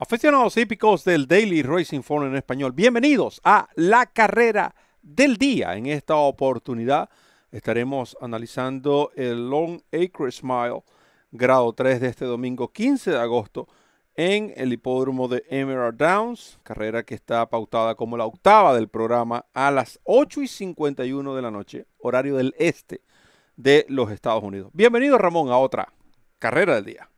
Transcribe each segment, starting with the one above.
Aficionados hípicos del Daily Racing Form en español, bienvenidos a la carrera del día. En esta oportunidad estaremos analizando el Long Acre Smile, grado 3 de este domingo 15 de agosto en el hipódromo de Emerald Downs, carrera que está pautada como la octava del programa a las 8 y 51 de la noche, horario del este de los Estados Unidos. Bienvenido Ramón a otra carrera del día.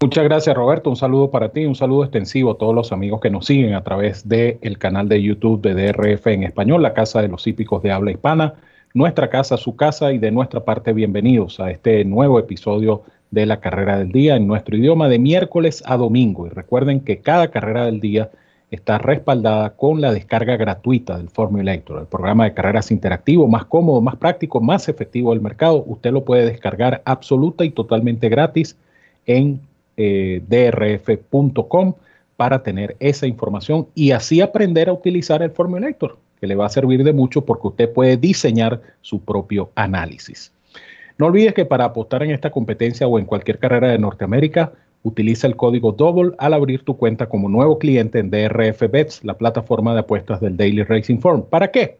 Muchas gracias Roberto, un saludo para ti, un saludo extensivo a todos los amigos que nos siguen a través del canal de YouTube de DRF en español, la Casa de los Hípicos de Habla Hispana, nuestra casa, su casa y de nuestra parte bienvenidos a este nuevo episodio de la carrera del día en nuestro idioma de miércoles a domingo. Y recuerden que cada carrera del día está respaldada con la descarga gratuita del Formulator, el programa de carreras interactivo más cómodo, más práctico, más efectivo del mercado. Usted lo puede descargar absoluta y totalmente gratis en eh, drf.com para tener esa información y así aprender a utilizar el Formulator, que le va a servir de mucho porque usted puede diseñar su propio análisis. No olvides que para apostar en esta competencia o en cualquier carrera de Norteamérica, utiliza el código DOUBLE al abrir tu cuenta como nuevo cliente en DRF Bets, la plataforma de apuestas del Daily Racing Form. ¿Para qué?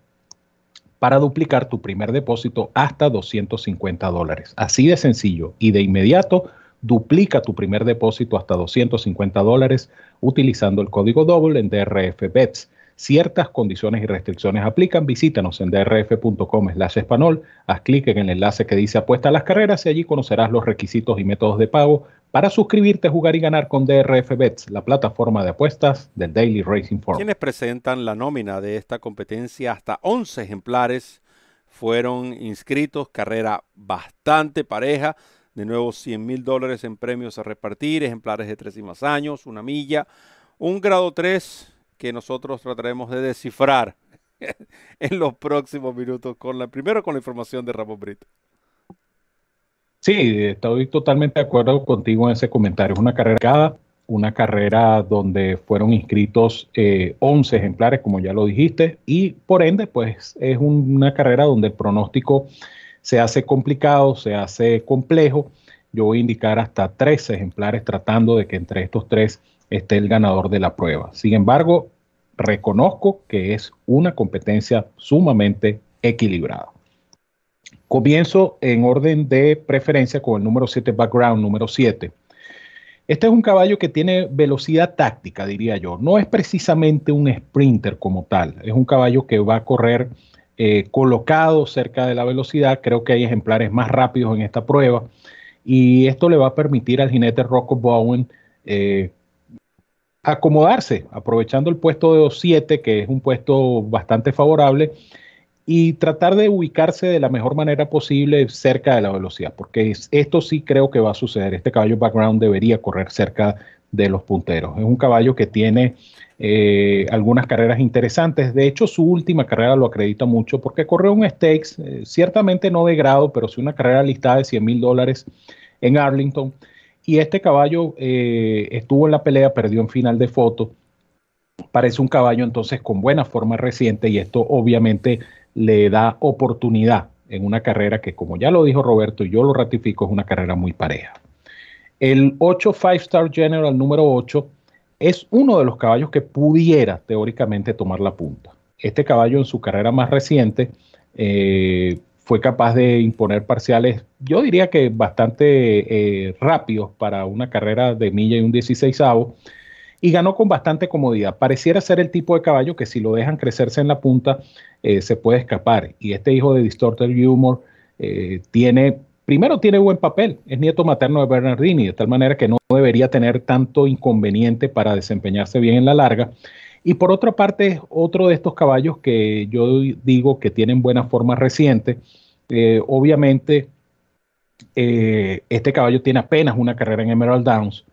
Para duplicar tu primer depósito hasta 250 dólares. Así de sencillo y de inmediato duplica tu primer depósito hasta 250 dólares utilizando el código doble en DRF Bets. Ciertas condiciones y restricciones aplican. Visítanos en drf.com slash español. Haz clic en el enlace que dice apuesta a las carreras y allí conocerás los requisitos y métodos de pago para suscribirte, jugar y ganar con DRF Bets, la plataforma de apuestas del Daily Racing Form. Quienes presentan la nómina de esta competencia, hasta 11 ejemplares fueron inscritos, carrera bastante pareja. De nuevo, 100 mil dólares en premios a repartir, ejemplares de tres y más años, una milla, un grado 3 que nosotros trataremos de descifrar en los próximos minutos, con la, primero con la información de Ramón Brito. Sí, estoy totalmente de acuerdo contigo en ese comentario. Es una carrera una carrera donde fueron inscritos 11 eh, ejemplares, como ya lo dijiste, y por ende, pues es una carrera donde el pronóstico se hace complicado, se hace complejo. Yo voy a indicar hasta tres ejemplares tratando de que entre estos tres esté el ganador de la prueba. Sin embargo, reconozco que es una competencia sumamente equilibrada. Comienzo en orden de preferencia con el número 7 background, número 7. Este es un caballo que tiene velocidad táctica, diría yo. No es precisamente un sprinter como tal. Es un caballo que va a correr eh, colocado cerca de la velocidad. Creo que hay ejemplares más rápidos en esta prueba y esto le va a permitir al jinete Rocco Bowen eh, acomodarse, aprovechando el puesto de 2-7, que es un puesto bastante favorable, y tratar de ubicarse de la mejor manera posible cerca de la velocidad, porque esto sí creo que va a suceder. Este caballo background debería correr cerca de los punteros. Es un caballo que tiene eh, algunas carreras interesantes. De hecho, su última carrera lo acredita mucho porque corrió un stakes, eh, ciertamente no de grado, pero sí una carrera listada de 100 mil dólares en Arlington. Y este caballo eh, estuvo en la pelea, perdió en final de foto. Parece un caballo entonces con buena forma reciente y esto obviamente le da oportunidad en una carrera que, como ya lo dijo Roberto y yo lo ratifico, es una carrera muy pareja. El 8 Five Star General número 8 es uno de los caballos que pudiera teóricamente tomar la punta. Este caballo en su carrera más reciente eh, fue capaz de imponer parciales, yo diría que bastante eh, rápidos para una carrera de milla y un 16 y ganó con bastante comodidad. Pareciera ser el tipo de caballo que si lo dejan crecerse en la punta eh, se puede escapar. Y este hijo de Distorted Humor tiene primero tiene buen papel, es nieto materno de Bernardini, de tal manera que no debería tener tanto inconveniente para desempeñarse bien en la larga. Y por otra parte, es otro de estos caballos que yo digo que tienen buena forma reciente. Eh, obviamente, eh, este caballo tiene apenas una carrera en Emerald Downs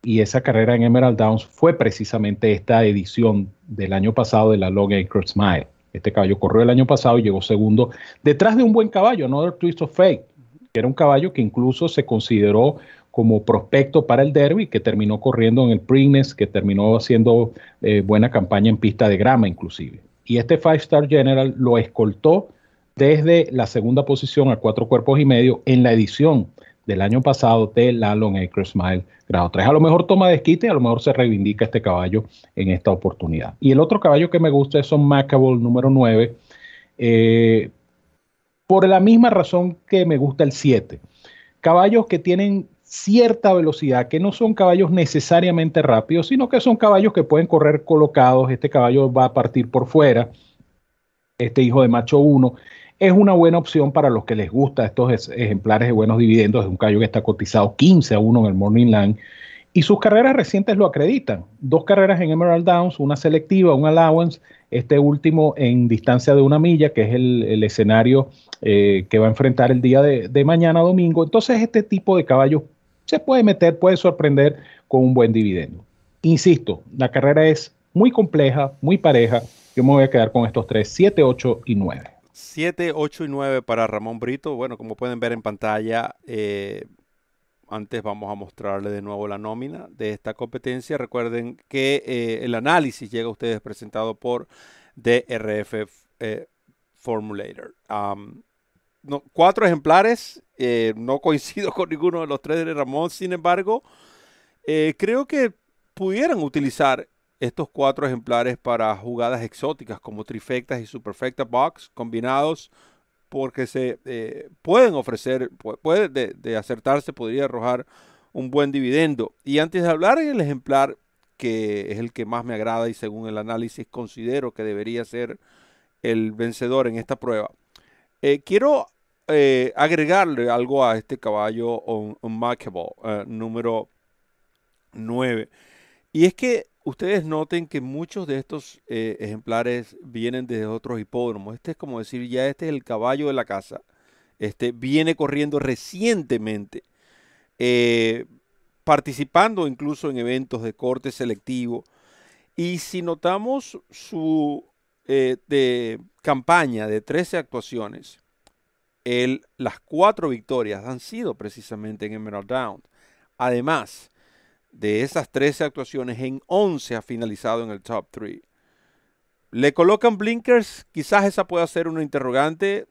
y esa carrera en Emerald Downs fue precisamente esta edición del año pasado de la Long Acre Smile. Este caballo corrió el año pasado y llegó segundo detrás de un buen caballo, Another Twist of Fate, era un caballo que incluso se consideró como prospecto para el derby, que terminó corriendo en el Preakness, que terminó haciendo eh, buena campaña en pista de grama inclusive. Y este Five Star General lo escoltó desde la segunda posición a cuatro cuerpos y medio en la edición del año pasado de la Long Acre Smile grado 3. A lo mejor toma desquite, a lo mejor se reivindica este caballo en esta oportunidad. Y el otro caballo que me gusta es Son Macable número 9, eh, por la misma razón que me gusta el 7. Caballos que tienen cierta velocidad, que no son caballos necesariamente rápidos, sino que son caballos que pueden correr colocados. Este caballo va a partir por fuera, este hijo de macho 1. Es una buena opción para los que les gusta estos ejemplares de buenos dividendos. Es un caballo que está cotizado 15 a 1 en el Morning Line. Y sus carreras recientes lo acreditan. Dos carreras en Emerald Downs, una selectiva, un allowance, este último en distancia de una milla, que es el, escenario eh, que va a enfrentar el día de, mañana domingo. Entonces este tipo de caballos se puede meter, puede sorprender con un buen dividendo. Insisto, la carrera es muy compleja, muy pareja. Yo me voy a quedar con estos tres, 7, 8 y 9. 7, 8 y 9 para Ramón Brito. Bueno, como pueden ver en pantalla, eh, antes vamos a mostrarle de nuevo la nómina de esta competencia. Recuerden que eh, el análisis llega a ustedes presentado por DRF eh, Formulator cuatro ejemplares. Eh, no coincido con ninguno de los tres de Ramón. Sin embargo, eh, creo que pudieran utilizar estos cuatro ejemplares para jugadas exóticas como trifectas y superfecta box combinados porque se eh, pueden ofrecer, puede de, acertarse, podría arrojar un buen dividendo. Y antes de hablar en el ejemplar que es el que más me agrada y según el análisis considero que debería ser el vencedor en esta prueba, quiero eh, agregarle algo a este caballo un, uh, número 9. Y es que ustedes noten que muchos de estos eh, ejemplares vienen de otros hipódromos. Este es como decir, ya este es el caballo de la casa. Este viene corriendo recientemente, eh, participando incluso en eventos de corte selectivo. Y si notamos su de campaña de 13 actuaciones, las cuatro victorias han sido precisamente en Emerald Down. Además de esas 13 actuaciones, en 11 ha finalizado en el top 3. Le colocan blinkers, quizás esa pueda ser una interrogante,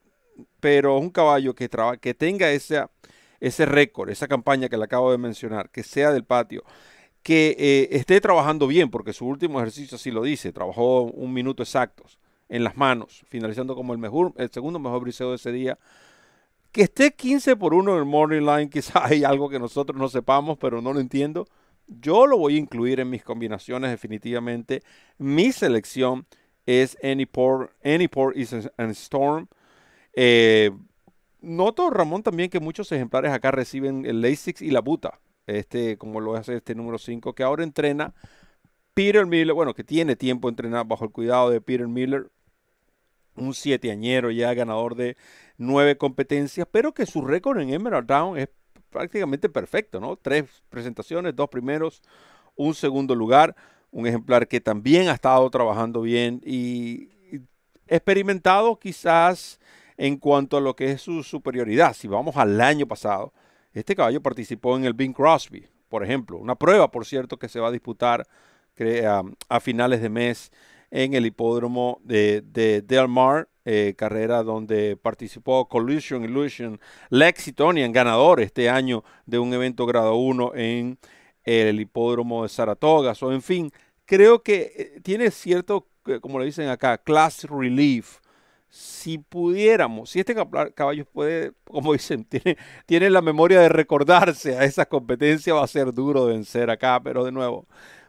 pero un caballo que, que tenga ese, ese récord, esa campaña que le acabo de mencionar, que sea del patio, que eh, esté trabajando bien, porque su último ejercicio así lo dice, trabajó un minuto exactos en las manos, finalizando como el, mejor, el segundo mejor briseo de ese día. Que esté 15 por 1 en el Morning Line, quizás hay algo que nosotros no sepamos, pero no lo entiendo. Yo lo voy a incluir en mis combinaciones definitivamente. Mi selección es Anyport, Anyport is a Storm. Eh, noto, Ramón, también que muchos ejemplares acá reciben el Lasix y la Buta. Este, como lo hace este número 5, que ahora entrena Peter Miller, bueno, que tiene tiempo de entrenar bajo el cuidado de Peter Miller, un sieteañero ya ganador de nueve competencias, pero que su récord en Emerald Down es prácticamente perfecto, ¿no? Tres presentaciones, dos primeros, un segundo lugar, un ejemplar que también ha estado trabajando bien y experimentado quizás en cuanto a lo que es su superioridad. Si vamos al año pasado, este caballo participó en el Bing Crosby, por ejemplo, una prueba, por cierto, que se va a disputar a finales de mes en el hipódromo de, Del Mar, eh, carrera donde participó Collision Illusion Lexitonian, ganador este año de un evento grado 1 en el hipódromo de Saratoga. En fin, creo que eh, tiene cierto, eh, como le dicen acá, class relief. Si pudiéramos, si este caballo puede, como dicen, tiene, tiene la memoria de recordarse a esa competencia, va a ser duro de vencer acá, pero de nuevo,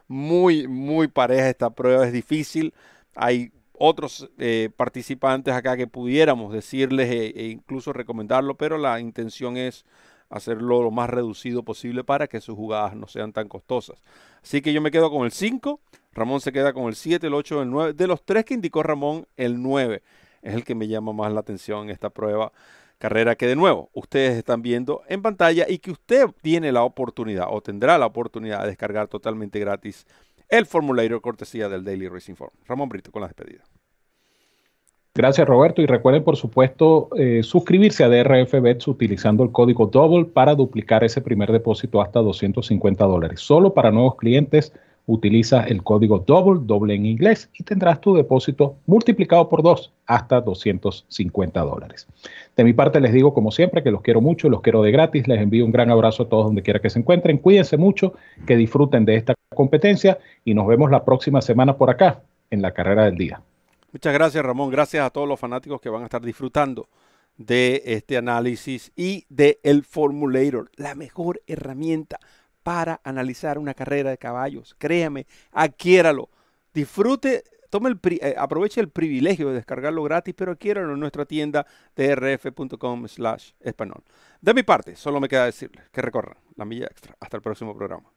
muy, muy pareja esta prueba, es difícil. Hay otros eh, participantes acá que pudiéramos decirles e, e, incluso recomendarlo, pero la intención es hacerlo lo más reducido posible para que sus jugadas no sean tan costosas. Así que yo me quedo con el 5, Ramón se queda con el 7, el 8, el 9. De los tres que indicó Ramón, el 9 es el que me llama más la atención en esta prueba Carrera que de nuevo ustedes están viendo en pantalla y que usted tiene la oportunidad o tendrá la oportunidad de descargar totalmente gratis el formulario cortesía del Daily Racing Form. Ramón Brito con la despedida. Gracias Roberto y recuerden por supuesto eh, suscribirse a DRF Bets utilizando el código Double para duplicar ese primer depósito hasta 250 dólares. Solo para nuevos clientes utiliza el código DOUBLE, doble en inglés, y tendrás tu depósito multiplicado por dos hasta 250 dólares. De mi parte les digo, como siempre, que los quiero mucho, los quiero de gratis. Les envío un gran abrazo a todos donde quiera que se encuentren. Cuídense mucho, que disfruten de esta competencia y nos vemos la próxima semana por acá en la carrera del día. Muchas gracias, Ramón. Gracias a todos los fanáticos que van a estar disfrutando de este análisis y de el Formulator, la mejor herramienta para analizar una carrera de caballos. Créame, adquiéralo. Disfrute, tome el, eh, aproveche el privilegio de descargarlo gratis, pero adquiéralo en nuestra tienda drf.com slash español. De mi parte, solo me queda decirles que recorran la milla extra. Hasta el próximo programa.